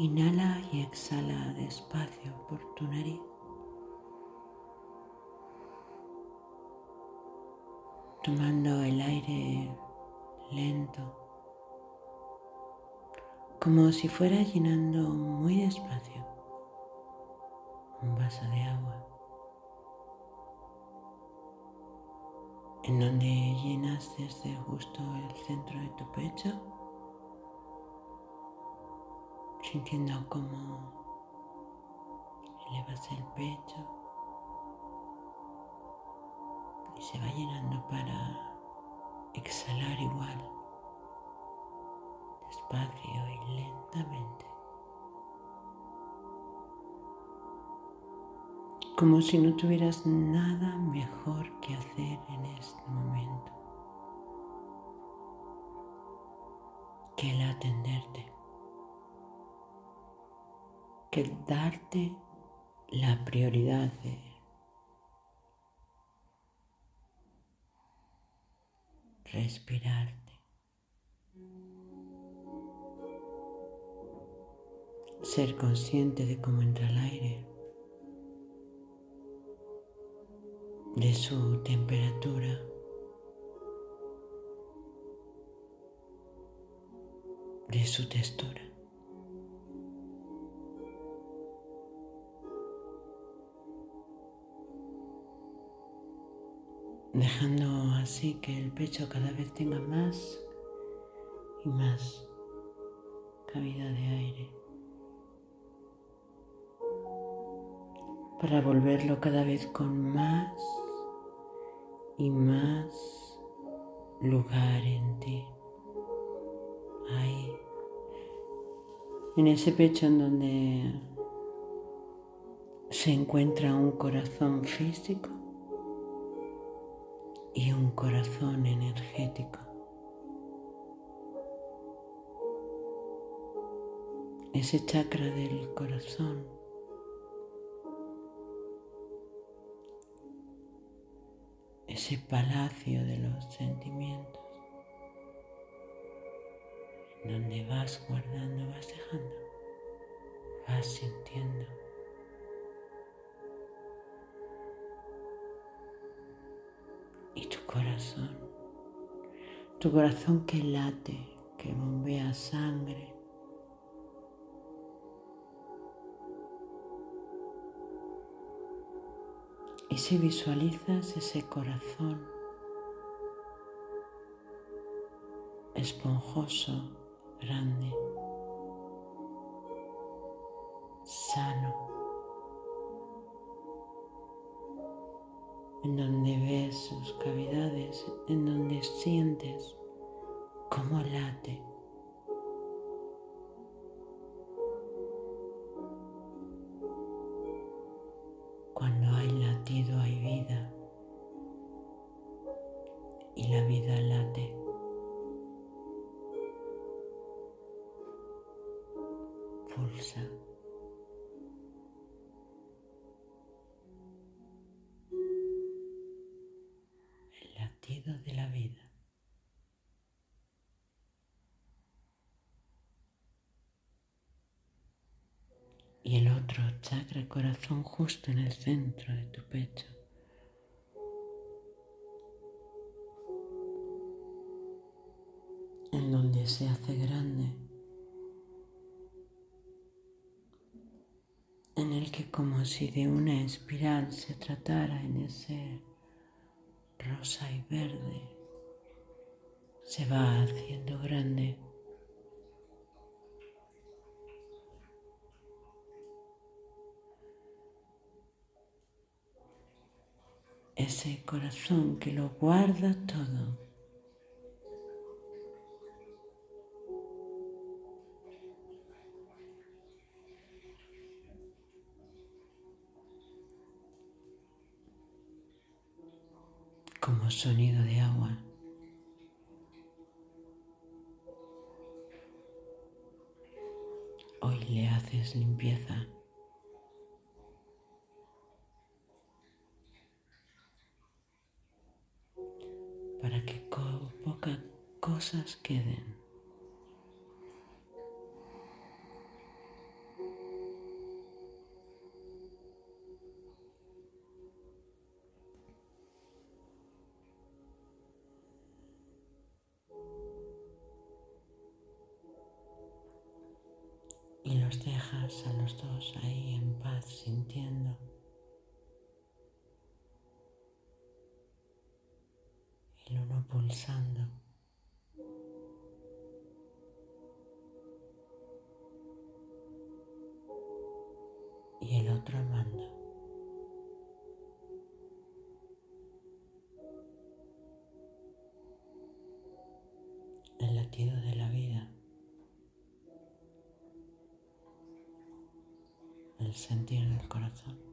Inhala y exhala despacio por tu nariz. Tomando el aire lento, como si fuera llenando muy despacio un vaso de agua, en donde llenas desde justo el centro de tu pecho sintiendo cómo elevas el pecho y se va llenando para exhalar igual, despacio y lentamente. Como si no tuvieras nada mejor que hacer en este momento que el atenderte darte la prioridad de respirarte. Ser consciente de cómo entra el aire, de su temperatura. de su textura. Dejando así que el pecho cada vez tenga más y más cavidad de aire para volverlo cada vez con más y más lugar en ti. Ahí, en ese pecho en donde se encuentra un corazón físico y un corazón energético. Ese chakra del corazón ese palacio de los sentimientos, donde vas guardando, vas dejando, vas sintiendo. Corazón, tu corazón que late, que bombea sangre. Y si visualizas ese corazón esponjoso, grande, sano, en donde ves sus cavidades, en donde sientes cómo late. Cuando hay latido hay vida y la vida late. Pulsa. Y el otro chakra corazón justo en el centro de tu pecho. en donde se hace grande, en el que como si de una espiral se tratara en ese rosa y verde, se va haciendo grande ese corazón que lo guarda todo. como sonido de agua. Hoy le haces limpieza. para que pocas cosas queden. y los dejas a los dos ahí en paz, sintiendo pulsando. Y el otro amando. El latido de la vida. el sentir del corazón.